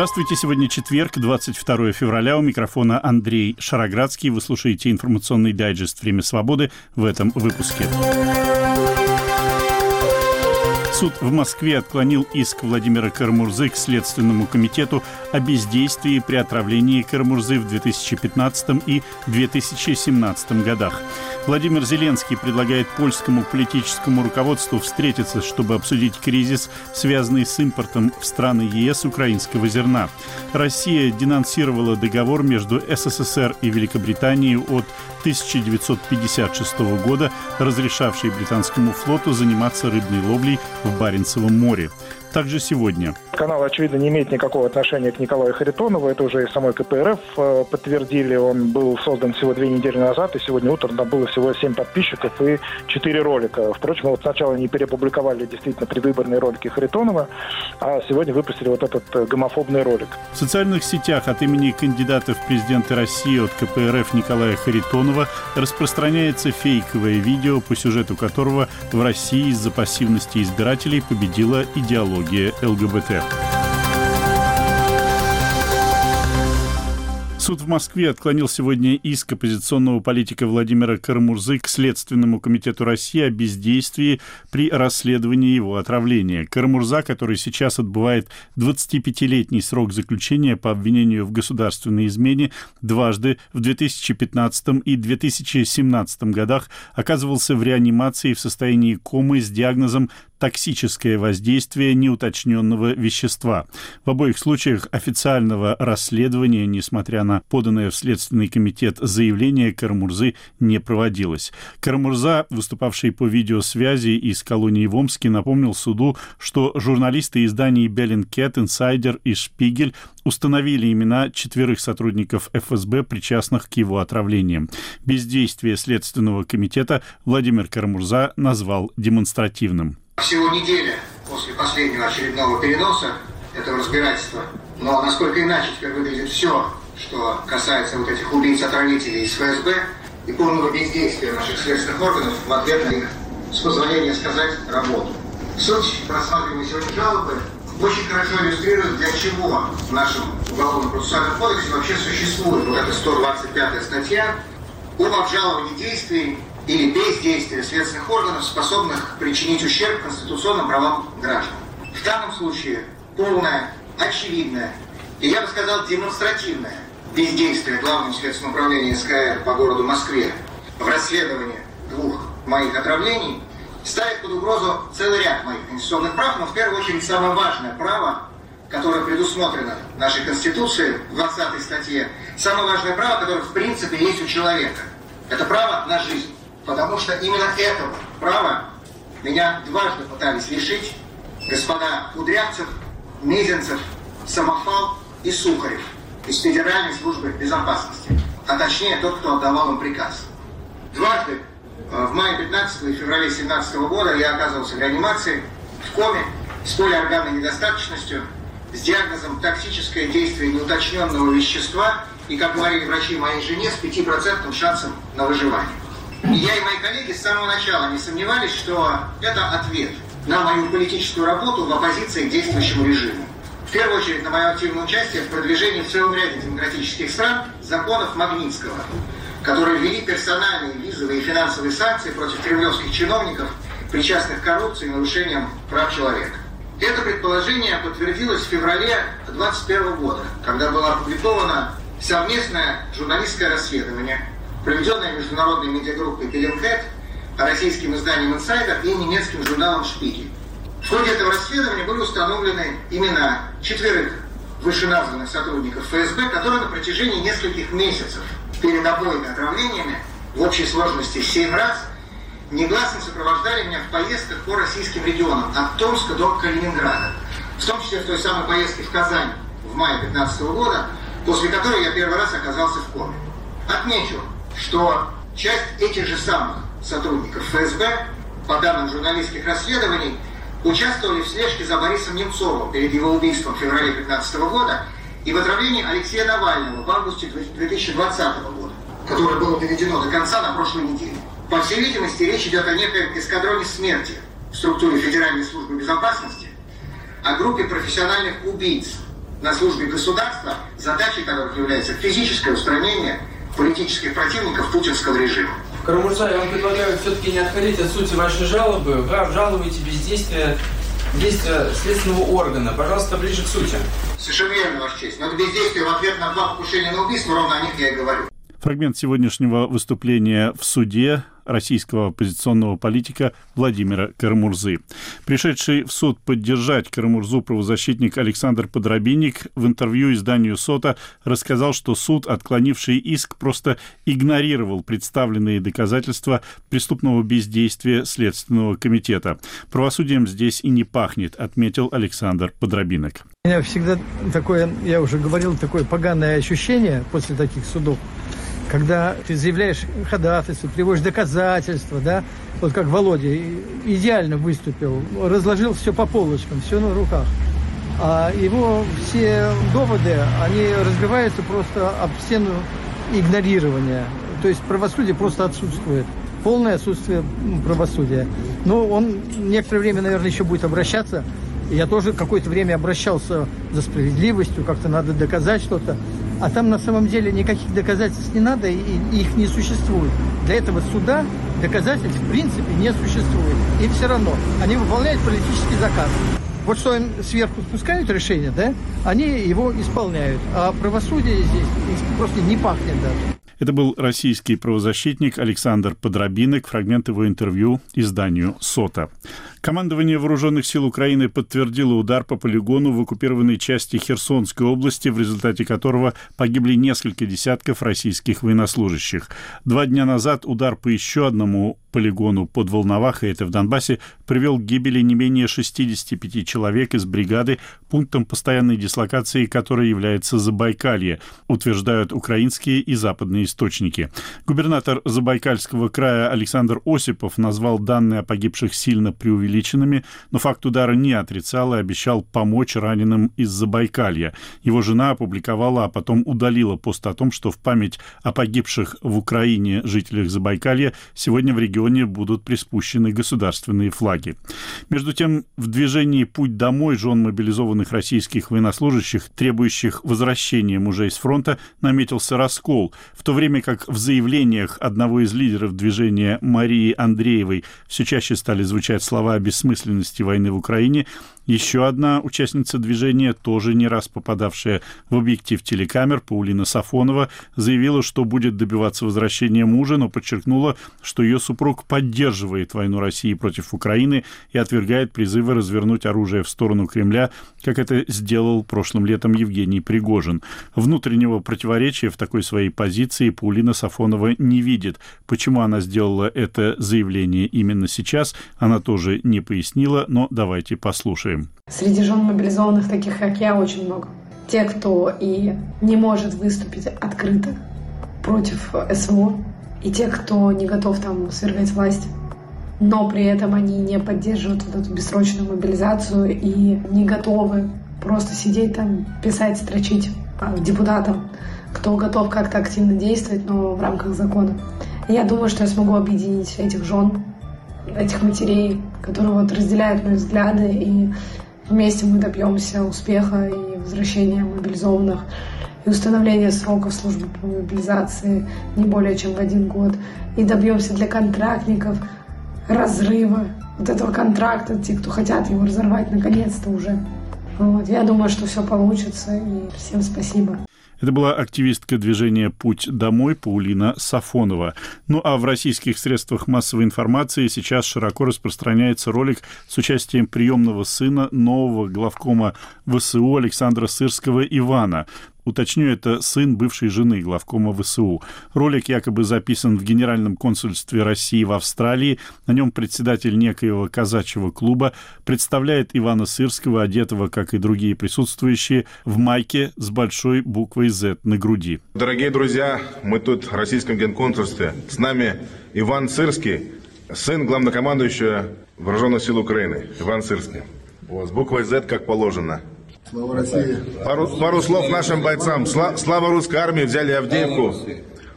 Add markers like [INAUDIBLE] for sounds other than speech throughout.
Здравствуйте, сегодня четверг, 22 февраля. У микрофона Андрей Шароградский. Вы слушаете информационный дайджест «Время свободы» в этом выпуске. Суд в Москве отклонил иск Владимира Карамурзы к Следственному комитету о бездействии при отравлении Карамурзы в 2015 и 2017 годах. Владимир Зеленский предлагает польскому политическому руководству встретиться, чтобы обсудить кризис, связанный с импортом в страны ЕС украинского зерна. Россия денонсировала договор между СССР и Великобританией от 1956 года, разрешавший британскому флоту заниматься рыбной ловлей в Баренцевом море также сегодня. Канал, очевидно, не имеет никакого отношения к Николаю Харитонову. Это уже и самой КПРФ э, подтвердили. Он был создан всего две недели назад, и сегодня утром там было всего семь подписчиков и четыре ролика. Впрочем, вот сначала они перепубликовали действительно предвыборные ролики Харитонова, а сегодня выпустили вот этот э, гомофобный ролик. В социальных сетях от имени кандидата в президенты России от КПРФ Николая Харитонова распространяется фейковое видео, по сюжету которого в России из-за пассивности избирателей победила идеология ЛГБТ. Суд в Москве отклонил сегодня иск оппозиционного политика Владимира Карамурзы к Следственному комитету России о бездействии при расследовании его отравления. Карамурза, который сейчас отбывает 25-летний срок заключения по обвинению в государственной измене, дважды в 2015 и 2017 годах оказывался в реанимации в состоянии комы с диагнозом токсическое воздействие неуточненного вещества. В обоих случаях официального расследования, несмотря на поданное в Следственный комитет заявление Карамурзы, не проводилось. Кара-Мурза, выступавший по видеосвязи из колонии в Омске, напомнил суду, что журналисты изданий «Bellingcat», «Insider» и «Spiegel» установили имена четверых сотрудников ФСБ, причастных к его отравлениям. Бездействие Следственного комитета Владимир Кара-Мурза назвал демонстративным. Всего неделя после последнего очередного переноса этого разбирательства. Но насколько иначе теперь выглядит все, что касается вот этих убийц-отравителей из ФСБ и полного бездействия наших следственных органов в ответ на их, с позволения сказать, работу. Суть рассматриваемой сегодня жалобы очень хорошо иллюстрирует, для чего в нашем уголовном процессуальном кодексе вообще существует вот эта 125 статья об обжаловании действий или бездействия следственных органов, способных причинить ущерб конституционным правам граждан. В данном случае полное, очевидное и, я бы сказал, демонстративное бездействие Главного следственного управления СКР по городу Москве в расследовании двух моих отравлений ставит под угрозу целый ряд моих конституционных прав, но в первую очередь самое важное право, которое предусмотрено нашей Конституцией в 20 статье, самое важное право, которое в принципе есть у человека. Это право на жизнь. Потому что именно этого права меня дважды пытались лишить господа Кудрявцев, Мизинцев, Самофал и Сухарев из Федеральной службы безопасности, а точнее тот, кто отдавал им приказ. Дважды э, в мае 15 и феврале 17 года я оказывался в реанимации, в коме, с полиорганной недостаточностью, с диагнозом токсическое действие неуточненного вещества и, как говорили врачи моей жене, с 5% шансом на выживание. Я и мои коллеги с самого начала не сомневались, что это ответ на мою политическую работу в оппозиции к действующему режиму. В первую очередь на мое активное участие в продвижении в целом ряде демократических стран законов Магнитского, которые ввели персональные визовые и финансовые санкции против кремлевских чиновников, причастных к коррупции и нарушениям прав человека. Это предположение подтвердилось в феврале 2021 года, когда было опубликовано совместное журналистское расследование проведенная международной медиагруппой Bellingcat, российским изданием «Insider» и немецким журналом «Spiegel». В ходе этого расследования были установлены имена четверых вышеназванных сотрудников ФСБ, которые на протяжении нескольких месяцев перед обоими отравлениями в общей сложности семь раз негласно сопровождали меня в поездках по российским регионам от Томска до Калининграда. В том числе в той самой поездке в Казань в мае 2015 года, после которой я первый раз оказался в коме. Отмечу, что часть этих же самых сотрудников ФСБ, по данным журналистских расследований, участвовали в слежке за Борисом Немцовым перед его убийством в феврале 2015 года и в отравлении Алексея Навального в августе 2020 года, которое было доведено до конца на прошлой неделе. По всей видимости, речь идет о некоем эскадроне смерти в структуре Федеральной службы безопасности, о группе профессиональных убийц, на службе государства, задачей которых является физическое устранение политических противников путинского режима. Карамурза, я вам предлагаю все-таки не отходить от сути вашей жалобы. Вы обжалуете бездействие действия следственного органа. Пожалуйста, ближе к сути. Совершенно верно, Ваша честь. Но это бездействие в ответ на два покушения на убийство, ровно о них я и говорю. Фрагмент сегодняшнего выступления в суде российского оппозиционного политика Владимира Карамурзы. Пришедший в суд поддержать Карамурзу правозащитник Александр Подробинник в интервью изданию СОТа рассказал, что суд, отклонивший иск, просто игнорировал представленные доказательства преступного бездействия Следственного комитета. Правосудием здесь и не пахнет, отметил Александр Подробинок. У меня всегда такое, я уже говорил, такое поганое ощущение после таких судов, когда ты заявляешь ходатайство, приводишь доказательства, да, вот как Володя идеально выступил, разложил все по полочкам, все на руках. А его все доводы, они разбиваются просто об стену игнорирования. То есть правосудие просто отсутствует. Полное отсутствие правосудия. Но он некоторое время, наверное, еще будет обращаться. Я тоже какое-то время обращался за справедливостью, как-то надо доказать что-то. А там на самом деле никаких доказательств не надо, и, их не существует. Для этого суда доказательств в принципе не существует. И все равно они выполняют политический заказ. Вот что им сверху спускают решение, да, они его исполняют. А правосудие здесь просто не пахнет даже. Это был российский правозащитник Александр Подробинок, фрагмент его интервью изданию «Сота». Командование Вооруженных сил Украины подтвердило удар по полигону в оккупированной части Херсонской области, в результате которого погибли несколько десятков российских военнослужащих. Два дня назад удар по еще одному полигону под Волновахой, это в Донбассе, привел к гибели не менее 65 человек из бригады, пунктом постоянной дислокации которой является Забайкалье, утверждают украинские и западные источники. Губернатор Забайкальского края Александр Осипов назвал данные о погибших сильно преувеличенными, но факт удара не отрицал и обещал помочь раненым из Забайкалья. Его жена опубликовала, а потом удалила пост о том, что в память о погибших в Украине жителях Забайкалья сегодня в регионе будут приспущены государственные флаги. Между тем, в движении «Путь домой» жен мобилизованных российских военнослужащих, требующих возвращения мужей с фронта, наметился раскол, в то время как в заявлениях одного из лидеров движения Марии Андреевой все чаще стали звучать слова бессмысленности войны в Украине, еще одна участница движения, тоже не раз попадавшая в объектив телекамер, Паулина Сафонова, заявила, что будет добиваться возвращения мужа, но подчеркнула, что ее супруг поддерживает войну России против Украины и отвергает призывы развернуть оружие в сторону Кремля, как это сделал прошлым летом Евгений Пригожин. Внутреннего противоречия в такой своей позиции Паулина Сафонова не видит. Почему она сделала это заявление именно сейчас, она тоже не пояснила, но давайте послушаем. Среди жен мобилизованных, таких как я, очень много. Те, кто и не может выступить открыто против СВО, и те, кто не готов там свергать власть, но при этом они не поддерживают вот эту бессрочную мобилизацию и не готовы просто сидеть там, писать, строчить депутатам, кто готов как-то активно действовать, но в рамках закона. я думаю, что я смогу объединить этих жен, этих матерей, которые вот разделяют мои взгляды и Вместе мы добьемся успеха и возвращения мобилизованных и установления сроков службы по мобилизации не более чем в один год. И добьемся для контрактников разрыва вот этого контракта, те, кто хотят его разорвать, наконец-то уже. Вот. Я думаю, что все получится, и всем спасибо. Это была активистка движения «Путь домой» Паулина Сафонова. Ну а в российских средствах массовой информации сейчас широко распространяется ролик с участием приемного сына нового главкома ВСУ Александра Сырского Ивана. Уточню, это сын бывшей жены главкома ВСУ. Ролик якобы записан в Генеральном консульстве России в Австралии. На нем председатель некоего казачьего клуба представляет Ивана Сырского, одетого, как и другие присутствующие, в майке с большой буквой «Z» на груди. Дорогие друзья, мы тут в российском генконсульстве. С нами Иван Сырский, сын главнокомандующего Вооруженных сил Украины. Иван Сырский. Вот, с буквой «Z» как положено. Слава России. Пару, пару слов нашим бойцам. Сла, слава русской армии, взяли Авдеевку.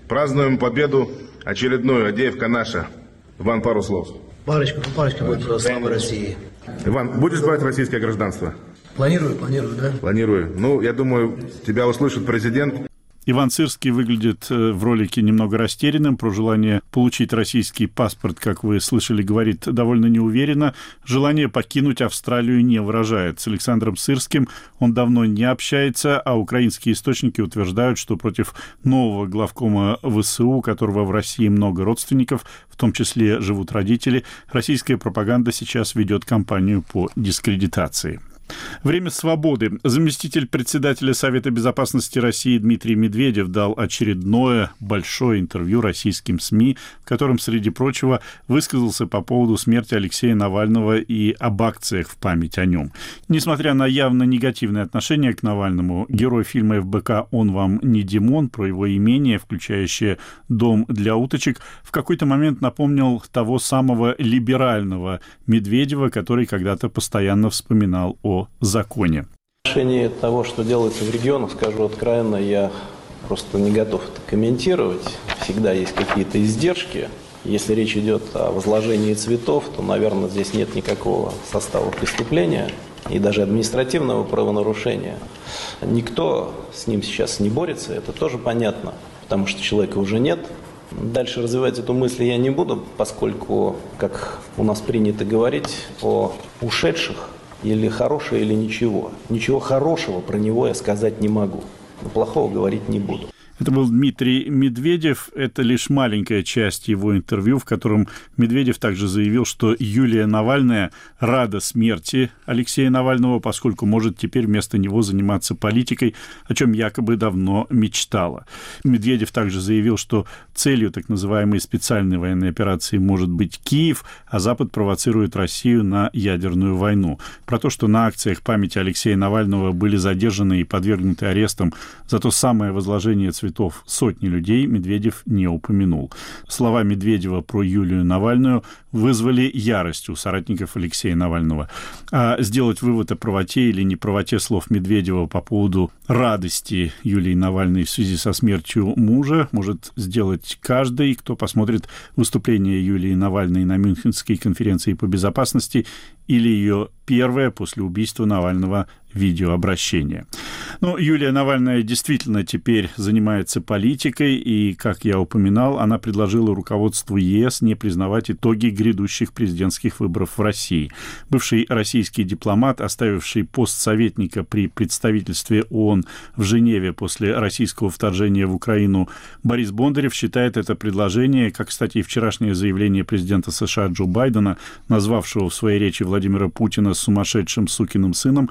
Празднуем победу очередную. Авдеевка наша. Иван, пару слов. Парочка, парочка будет слава России. Иван, будешь брать российское гражданство? Планирую, планирую, да? Планирую. Ну, я думаю, тебя услышит президент. Иван Сырский выглядит э, в ролике немного растерянным. Про желание получить российский паспорт, как вы слышали, говорит довольно неуверенно. Желание покинуть Австралию не выражает. С Александром Сырским он давно не общается, а украинские источники утверждают, что против нового главкома ВСУ, которого в России много родственников, в том числе живут родители, российская пропаганда сейчас ведет кампанию по дискредитации. Время свободы. Заместитель председателя Совета безопасности России Дмитрий Медведев дал очередное большое интервью российским СМИ, в котором, среди прочего, высказался по поводу смерти Алексея Навального и об акциях в память о нем. Несмотря на явно негативное отношение к Навальному, герой фильма ФБК «Он вам не Димон» про его имение, включающее дом для уточек, в какой-то момент напомнил того самого либерального Медведева, который когда-то постоянно вспоминал о законе. В отношении того, что делается в регионах, скажу откровенно, я просто не готов это комментировать. Всегда есть какие-то издержки. Если речь идет о возложении цветов, то, наверное, здесь нет никакого состава преступления и даже административного правонарушения. Никто с ним сейчас не борется, это тоже понятно, потому что человека уже нет. Дальше развивать эту мысль я не буду, поскольку, как у нас принято говорить, о ушедших или хорошее, или ничего. Ничего хорошего про него я сказать не могу. Но плохого говорить не буду. Это был Дмитрий Медведев. Это лишь маленькая часть его интервью, в котором Медведев также заявил, что Юлия Навальная рада смерти Алексея Навального, поскольку может теперь вместо него заниматься политикой, о чем якобы давно мечтала. Медведев также заявил, что целью так называемой специальной военной операции может быть Киев, а Запад провоцирует Россию на ядерную войну. Про то, что на акциях памяти Алексея Навального были задержаны и подвергнуты арестам за то самое возложение цветов сотни людей Медведев не упомянул. Слова Медведева про Юлию Навальную вызвали ярость у соратников Алексея Навального. А сделать вывод о правоте или неправоте слов Медведева по поводу радости Юлии Навальной в связи со смертью мужа может сделать каждый, кто посмотрит выступление Юлии Навальной на Мюнхенской конференции по безопасности или ее первое после убийства Навального видеообращение. Ну, Юлия Навальная действительно теперь занимается политикой, и, как я упоминал, она предложила руководству ЕС не признавать итоги грядущих президентских выборов в России. Бывший российский дипломат, оставивший пост советника при представительстве ООН в Женеве после российского вторжения в Украину, Борис Бондарев считает это предложение, как, кстати, и вчерашнее заявление президента США Джо Байдена, назвавшего в своей речи Владимира Путина сумасшедшим сукиным сыном,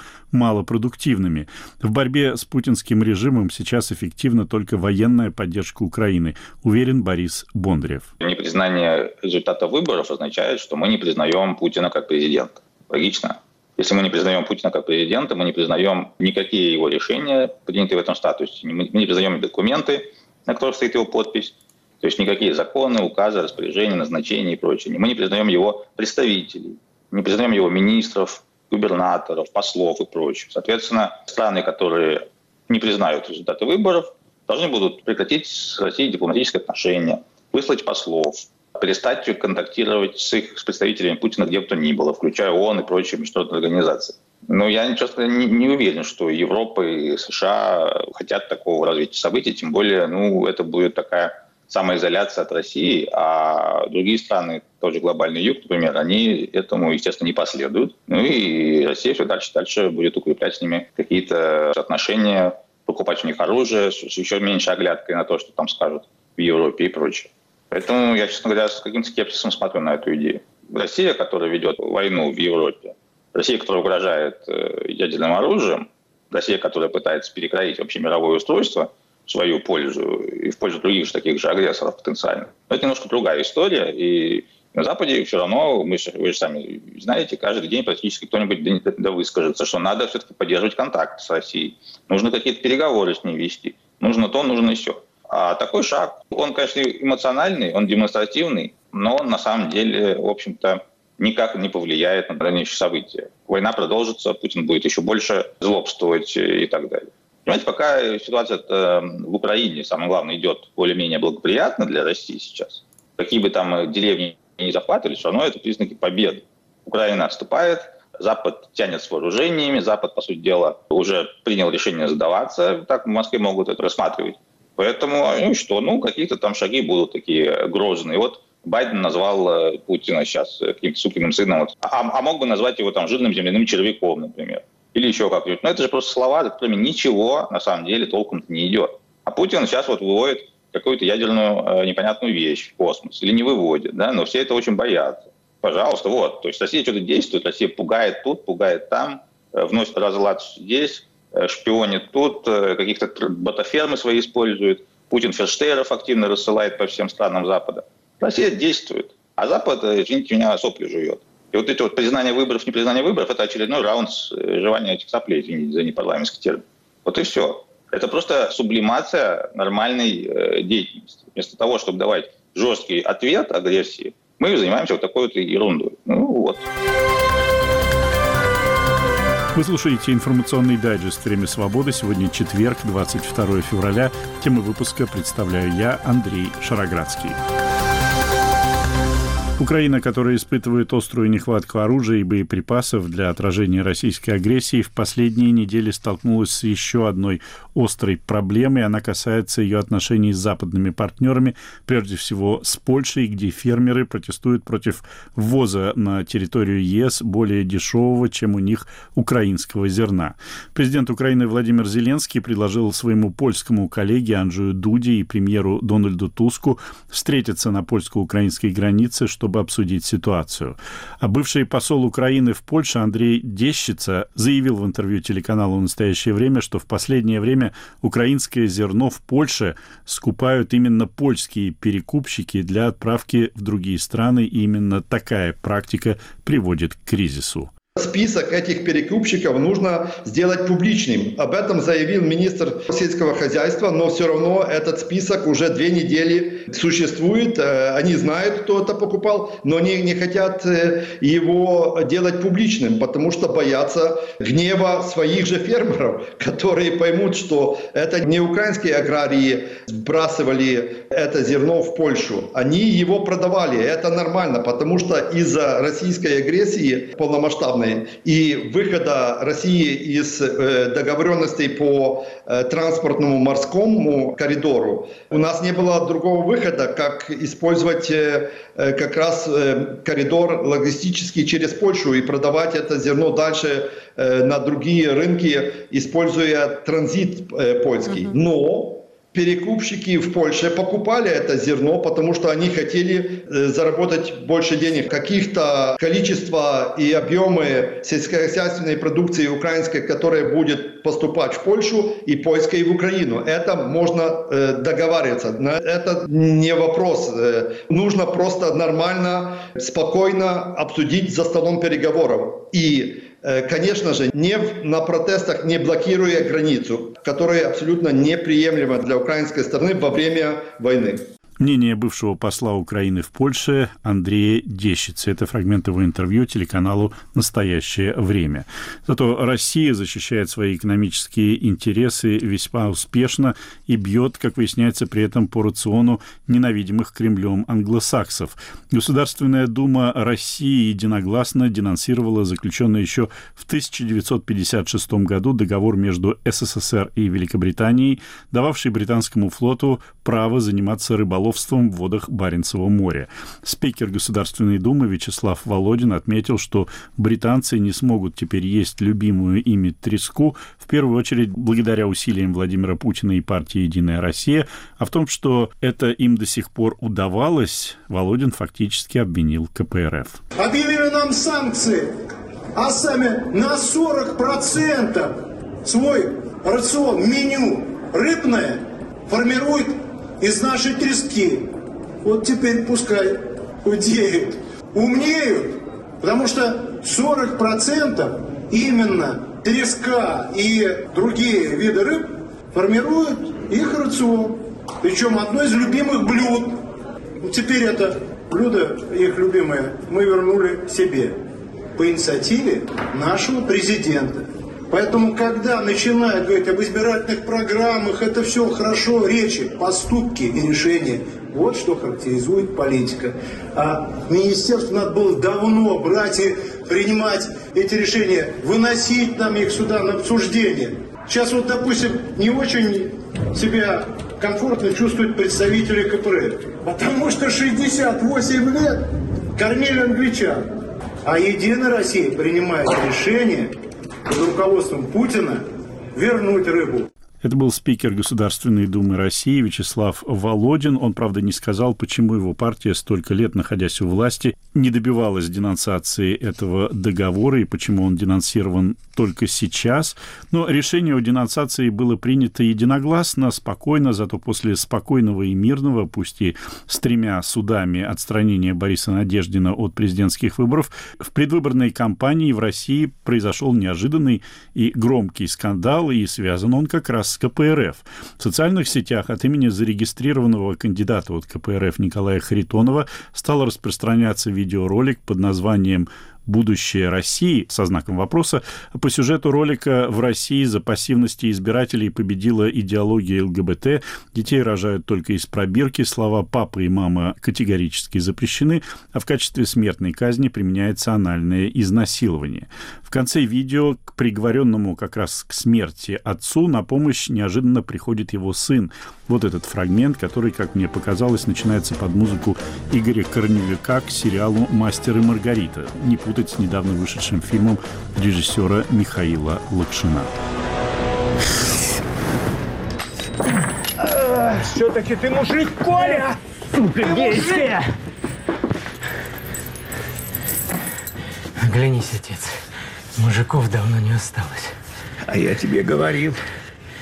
малопродуктивными. В борьбе с путинским режимом сейчас эффективна только военная поддержка Украины, уверен Борис Бондарев. Непризнание результата выборов означает, что мы не признаем Путина как президента. Логично? Если мы не признаем Путина как президента, мы не признаем никакие его решения, принятые в этом статусе. Мы не признаем документы, на которых стоит его подпись. То есть никакие законы, указы, распоряжения, назначения и прочее. Мы не признаем его представителей, не признаем его министров, губернаторов, послов и прочее. Соответственно, страны, которые не признают результаты выборов, должны будут прекратить с Россией дипломатические отношения, выслать послов, перестать контактировать с их с представителями Путина где бы то ни было, включая ООН и прочие международные организации. Но я, честно не, не уверен, что Европа и США хотят такого развития событий, тем более, ну, это будет такая самоизоляция от России, а другие страны, тот же глобальный юг, например, они этому, естественно, не последуют. Ну и Россия все дальше дальше будет укреплять с ними какие-то отношения, покупать у них оружие с еще меньшей оглядкой на то, что там скажут в Европе и прочее. Поэтому я, честно говоря, с каким-то скепсисом смотрю на эту идею. Россия, которая ведет войну в Европе, Россия, которая угрожает э, ядерным оружием, Россия, которая пытается перекроить вообще мировое устройство свою пользу и в пользу других же таких же агрессоров потенциально. Но это немножко другая история, и на Западе все равно, мы, вы же сами знаете, каждый день практически кто-нибудь да выскажется, что надо все-таки поддерживать контакт с Россией. Нужно какие-то переговоры с ней вести. Нужно то, нужно все. А такой шаг, он, конечно, эмоциональный, он демонстративный, но он на самом деле, в общем-то, никак не повлияет на дальнейшие события. Война продолжится, Путин будет еще больше злобствовать и так далее. Понимаете, пока ситуация в Украине, самое главное, идет более-менее благоприятно для России сейчас, какие бы там деревни не захватывали, все равно это признаки победы. Украина отступает, Запад тянет с вооружениями, Запад, по сути дела, уже принял решение сдаваться, так в Москве могут это рассматривать. Поэтому, ну что, ну какие-то там шаги будут такие грозные. Вот Байден назвал э, Путина сейчас каким-то сукиным сыном, а, а мог бы назвать его там жирным земляным червяком, например, или еще как-нибудь. Но это же просто слова, за которыми ничего на самом деле толком не идет. А Путин сейчас вот выводит какую-то ядерную э, непонятную вещь в космос, или не выводит, да, но все это очень боятся. Пожалуйста, вот, то есть Россия что-то действует, Россия пугает тут, пугает там, э, вносит разлад здесь, э, шпионит тут, э, каких-то ботафермы свои использует, Путин ферштейров активно рассылает по всем странам Запада. Россия действует. А Запад, э, извините меня, сопли жует. И вот эти вот признание выборов, непризнание выборов, это очередной раунд э, жевания этих соплей, извините за непарламентский термин. Вот и все. Это просто сублимация нормальной э, деятельности. Вместо того, чтобы давать жесткий ответ агрессии, мы занимаемся вот такой вот ерундой. Ну вот. Вы слушаете информационный дайджест «Время свободы». Сегодня четверг, 22 февраля. Тему выпуска представляю я, Андрей Шароградский. Украина, которая испытывает острую нехватку оружия и боеприпасов для отражения российской агрессии, в последние недели столкнулась с еще одной острой проблемой. Она касается ее отношений с западными партнерами, прежде всего с Польшей, где фермеры протестуют против ввоза на территорию ЕС более дешевого, чем у них украинского зерна. Президент Украины Владимир Зеленский предложил своему польскому коллеге Анджею Дуде и премьеру Дональду Туску встретиться на польско-украинской границе, чтобы чтобы обсудить ситуацию. А бывший посол Украины в Польше Андрей Дещица заявил в интервью телеканалу «Настоящее время», что в последнее время украинское зерно в Польше скупают именно польские перекупщики для отправки в другие страны, и именно такая практика приводит к кризису. Список этих перекупщиков нужно сделать публичным. Об этом заявил министр сельского хозяйства, но все равно этот список уже две недели существует. Э, они знают, кто это покупал, но они не хотят э, его делать публичным, потому что боятся гнева своих же фермеров, [LAUGHS] которые поймут, что это не украинские аграрии сбрасывали это зерно в Польшу. Они его продавали. Это нормально, потому что из-за российской агрессии полномасштабной главной. И выхода России из э, договоренностей по э, транспортному морскому коридору у нас не было другого выхода, как использовать э, как раз коридор логистический через Польшу и продавать это зерно дальше на другие рынки, используя транзит польский. Но перекупщики в Польше покупали это зерно, потому что они хотели э, заработать больше денег. Каких-то количество и объемы сельскохозяйственной продукции украинской, которая будет поступать в Польшу и польской в Украину. Это можно э, договариваться. Это не вопрос. Э, нужно просто нормально, спокойно обсудить за столом переговоров. И конечно же, не на протестах, не блокируя границу, которая абсолютно неприемлема для украинской стороны во время войны. Мнение бывшего посла Украины в Польше Андрея Дещица. Это фрагмент его интервью телеканалу «Настоящее время». Зато Россия защищает свои экономические интересы весьма успешно и бьет, как выясняется, при этом по рациону ненавидимых Кремлем англосаксов. Государственная дума России единогласно денонсировала заключенный еще в 1956 году договор между СССР и Великобританией, дававший британскому флоту право заниматься рыболовством рыболовством в водах Баренцева моря. Спикер Государственной Думы Вячеслав Володин отметил, что британцы не смогут теперь есть любимую ими треску, в первую очередь благодаря усилиям Владимира Путина и партии «Единая Россия», а в том, что это им до сих пор удавалось, Володин фактически обвинил КПРФ. Объявили нам санкции, а сами на 40% свой рацион, меню рыбное формирует из нашей трески. Вот теперь пускай худеют, умнеют, потому что 40% именно треска и другие виды рыб формируют их рацион. Причем одно из любимых блюд. Вот теперь это блюдо, их любимое, мы вернули себе по инициативе нашего президента. Поэтому, когда начинают говорить об избирательных программах, это все хорошо, речи, поступки и решения Вот что характеризует политика. А министерству надо было давно брать и принимать эти решения, выносить нам их сюда на обсуждение. Сейчас вот, допустим, не очень себя комфортно чувствуют представители КПРФ. Потому что 68 лет кормили англичан. А Единая Россия принимает решение под руководством Путина вернуть рыбу. Это был спикер Государственной Думы России Вячеслав Володин. Он, правда, не сказал, почему его партия, столько лет находясь у власти, не добивалась денонсации этого договора и почему он денонсирован только сейчас. Но решение о денонсации было принято единогласно, спокойно, зато после спокойного и мирного, пусть и с тремя судами отстранения Бориса Надеждина от президентских выборов, в предвыборной кампании в России произошел неожиданный и громкий скандал, и связан он как раз с КПРФ. В социальных сетях от имени зарегистрированного кандидата от КПРФ Николая Харитонова стал распространяться видеоролик под названием будущее России со знаком вопроса. По сюжету ролика в России за пассивности избирателей победила идеология ЛГБТ. Детей рожают только из пробирки. Слова «папа» и «мама» категорически запрещены, а в качестве смертной казни применяется анальное изнасилование. В конце видео к приговоренному как раз к смерти отцу на помощь неожиданно приходит его сын. Вот этот фрагмент, который, как мне показалось, начинается под музыку Игоря Корневика к сериалу «Мастер и Маргарита». Не путать с недавно вышедшим фильмом режиссера Михаила Лакшина. Все-таки ты мужик, Коля! Сука, гейская! Оглянись, отец. Мужиков давно не осталось. А я тебе говорил,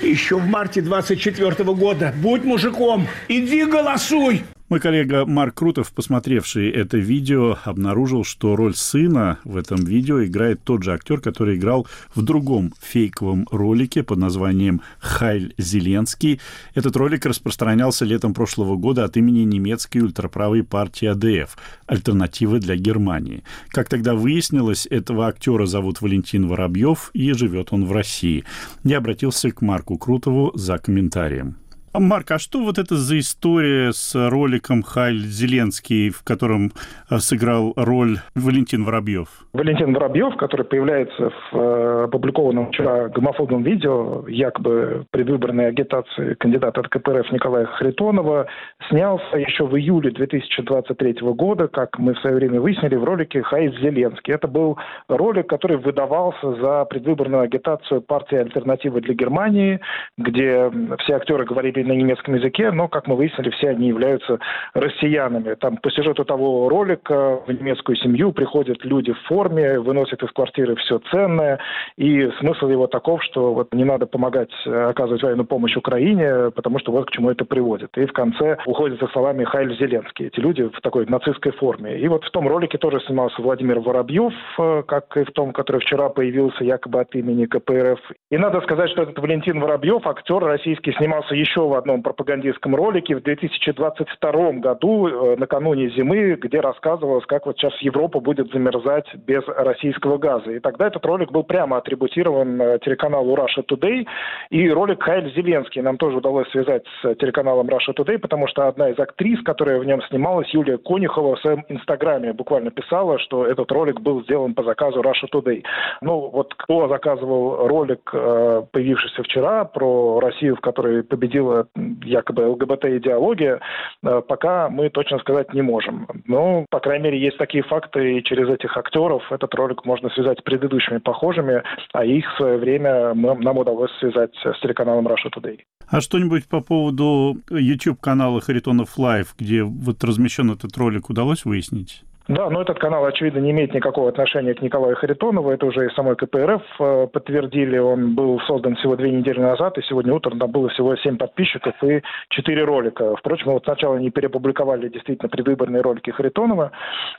еще в марте 24 -го года, будь мужиком, иди голосуй! Мой коллега Марк Крутов, посмотревший это видео, обнаружил, что роль сына в этом видео играет тот же актер, который играл в другом фейковом ролике под названием «Хайль Зеленский». Этот ролик распространялся летом прошлого года от имени немецкой ультраправой партии АДФ «Альтернативы для Германии». Как тогда выяснилось, этого актера зовут Валентин Воробьев, и живет он в России. Я обратился к Марку Крутову за комментарием. Марк, а что вот это за история с роликом Хайль Зеленский, в котором э, сыграл роль Валентин Воробьев? Валентин Воробьев, который появляется в э, опубликованном вчера гомофобном видео, якобы предвыборной агитации кандидата от КПРФ Николая Харитонова, снялся еще в июле 2023 года, как мы в свое время выяснили, в ролике Хайль Зеленский. Это был ролик, который выдавался за предвыборную агитацию партии «Альтернатива для Германии», где все актеры говорили говорили на немецком языке, но, как мы выяснили, все они являются россиянами. Там по сюжету того ролика в немецкую семью приходят люди в форме, выносят из квартиры все ценное, и смысл его таков, что вот не надо помогать оказывать военную помощь Украине, потому что вот к чему это приводит. И в конце уходит со словами Хайль Зеленский. Эти люди в такой нацистской форме. И вот в том ролике тоже снимался Владимир Воробьев, э, как и в том, который вчера появился якобы от имени КПРФ. И надо сказать, что этот Валентин Воробьев, актер российский, снимался еще в одном пропагандистском ролике в 2022 году, э, накануне зимы, где рассказывалось, как вот сейчас Европа будет замерзать без российского газа. И тогда этот ролик был прямо атрибутирован э, телеканалу Russia Today. И ролик Хайль Зеленский нам тоже удалось связать с телеканалом Russia Today, потому что одна из актрис, которая в нем снималась, Юлия Конюхова, в своем инстаграме буквально писала, что этот ролик был сделан по заказу Russia Today. Ну, вот кто заказывал ролик, э, появившийся вчера, про Россию, в которой победила якобы ЛГБТ-идеология, э, пока мы точно сказать не можем. Но, по крайней мере, есть такие факты, и через этих актеров этот ролик можно связать с предыдущими похожими, а их в свое время нам удалось связать с телеканалом Russia Today. А что-нибудь по поводу YouTube-канала Харитонов Лайв, где вот размещен этот ролик, удалось выяснить? Да, но этот канал, очевидно, не имеет никакого отношения к Николаю Харитонову. Это уже и самой КПРФ э, подтвердили. Он был создан всего две недели назад, и сегодня утром там было всего семь подписчиков и четыре ролика. Впрочем, вот сначала они перепубликовали действительно предвыборные ролики Харитонова,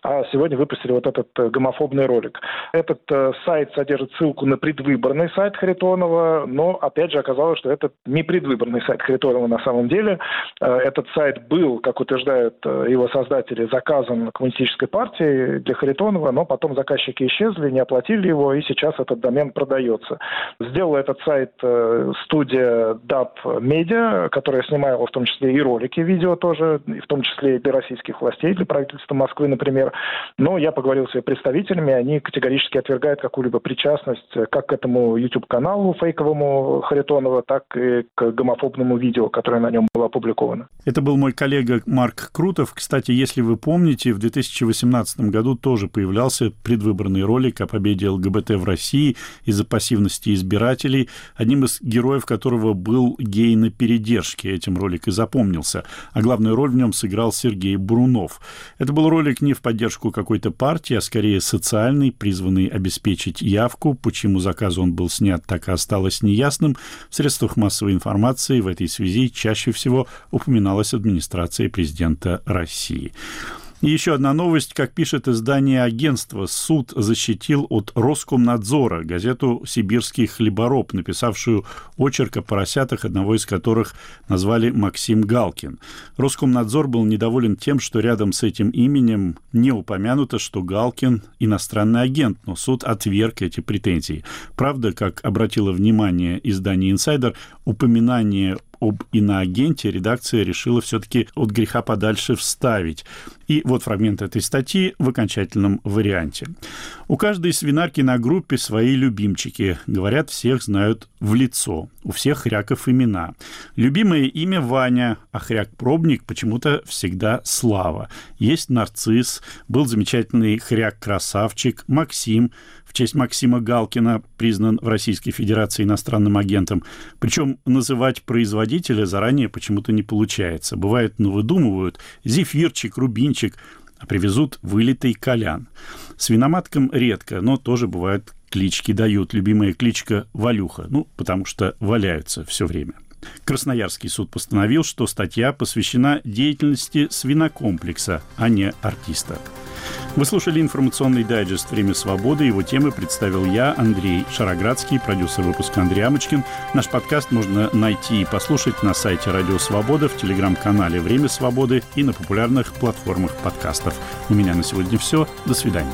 а сегодня выпустили вот этот э, гомофобный ролик. Этот э, сайт содержит ссылку на предвыборный сайт Харитонова, но опять же оказалось, что это не предвыборный сайт Харитонова на самом деле. Этот сайт был, как утверждают его создатели, заказан коммунистической партией, партии для Харитонова, но потом заказчики исчезли, не оплатили его, и сейчас этот домен продается. Сделала этот сайт э, студия DAP Media, которая снимала в том числе и ролики видео тоже, в том числе и для российских властей, для правительства Москвы, например. Но я поговорил с ее представителями, они категорически отвергают какую-либо причастность как к этому YouTube-каналу фейковому Харитонова, так и к гомофобному видео, которое на нем было опубликовано. Это был мой коллега Марк Крутов. Кстати, если вы помните, в 2018 году тоже появлялся предвыборный ролик о победе ЛГБТ в России из-за пассивности избирателей, одним из героев которого был гей на передержке. Этим ролик и запомнился. А главную роль в нем сыграл Сергей Брунов. Это был ролик не в поддержку какой-то партии, а скорее социальный, призванный обеспечить явку. Почему заказу он был снят, так и осталось неясным. В средствах массовой информации в этой связи чаще всего упоминалась администрация президента России. И еще одна новость. Как пишет издание агентства, суд защитил от Роскомнадзора газету «Сибирский хлебороб», написавшую очерк о поросятах, одного из которых назвали Максим Галкин. Роскомнадзор был недоволен тем, что рядом с этим именем не упомянуто, что Галкин – иностранный агент, но суд отверг эти претензии. Правда, как обратило внимание издание «Инсайдер», упоминание об иноагенте редакция решила все-таки от греха подальше вставить. И вот фрагмент этой статьи в окончательном варианте. У каждой свинарки на группе свои любимчики. Говорят, всех знают в лицо. У всех хряков имена. Любимое имя Ваня, а хряк-пробник почему-то всегда Слава. Есть нарцисс, был замечательный хряк-красавчик Максим, в честь Максима Галкина признан в Российской Федерации иностранным агентом. Причем называть производителя заранее почему-то не получается. Бывает, навыдумывают зефирчик, рубинчик, а привезут вылитый колян. Свиноматкам редко, но тоже бывает клички дают. Любимая кличка Валюха, ну, потому что валяются все время. Красноярский суд постановил, что статья посвящена деятельности свинокомплекса, а не артиста. Вы слушали информационный дайджест «Время свободы». Его темы представил я, Андрей Шароградский, продюсер выпуска Андрей Амочкин. Наш подкаст можно найти и послушать на сайте Радио Свобода, в телеграм-канале «Время свободы» и на популярных платформах подкастов. У меня на сегодня все. До свидания.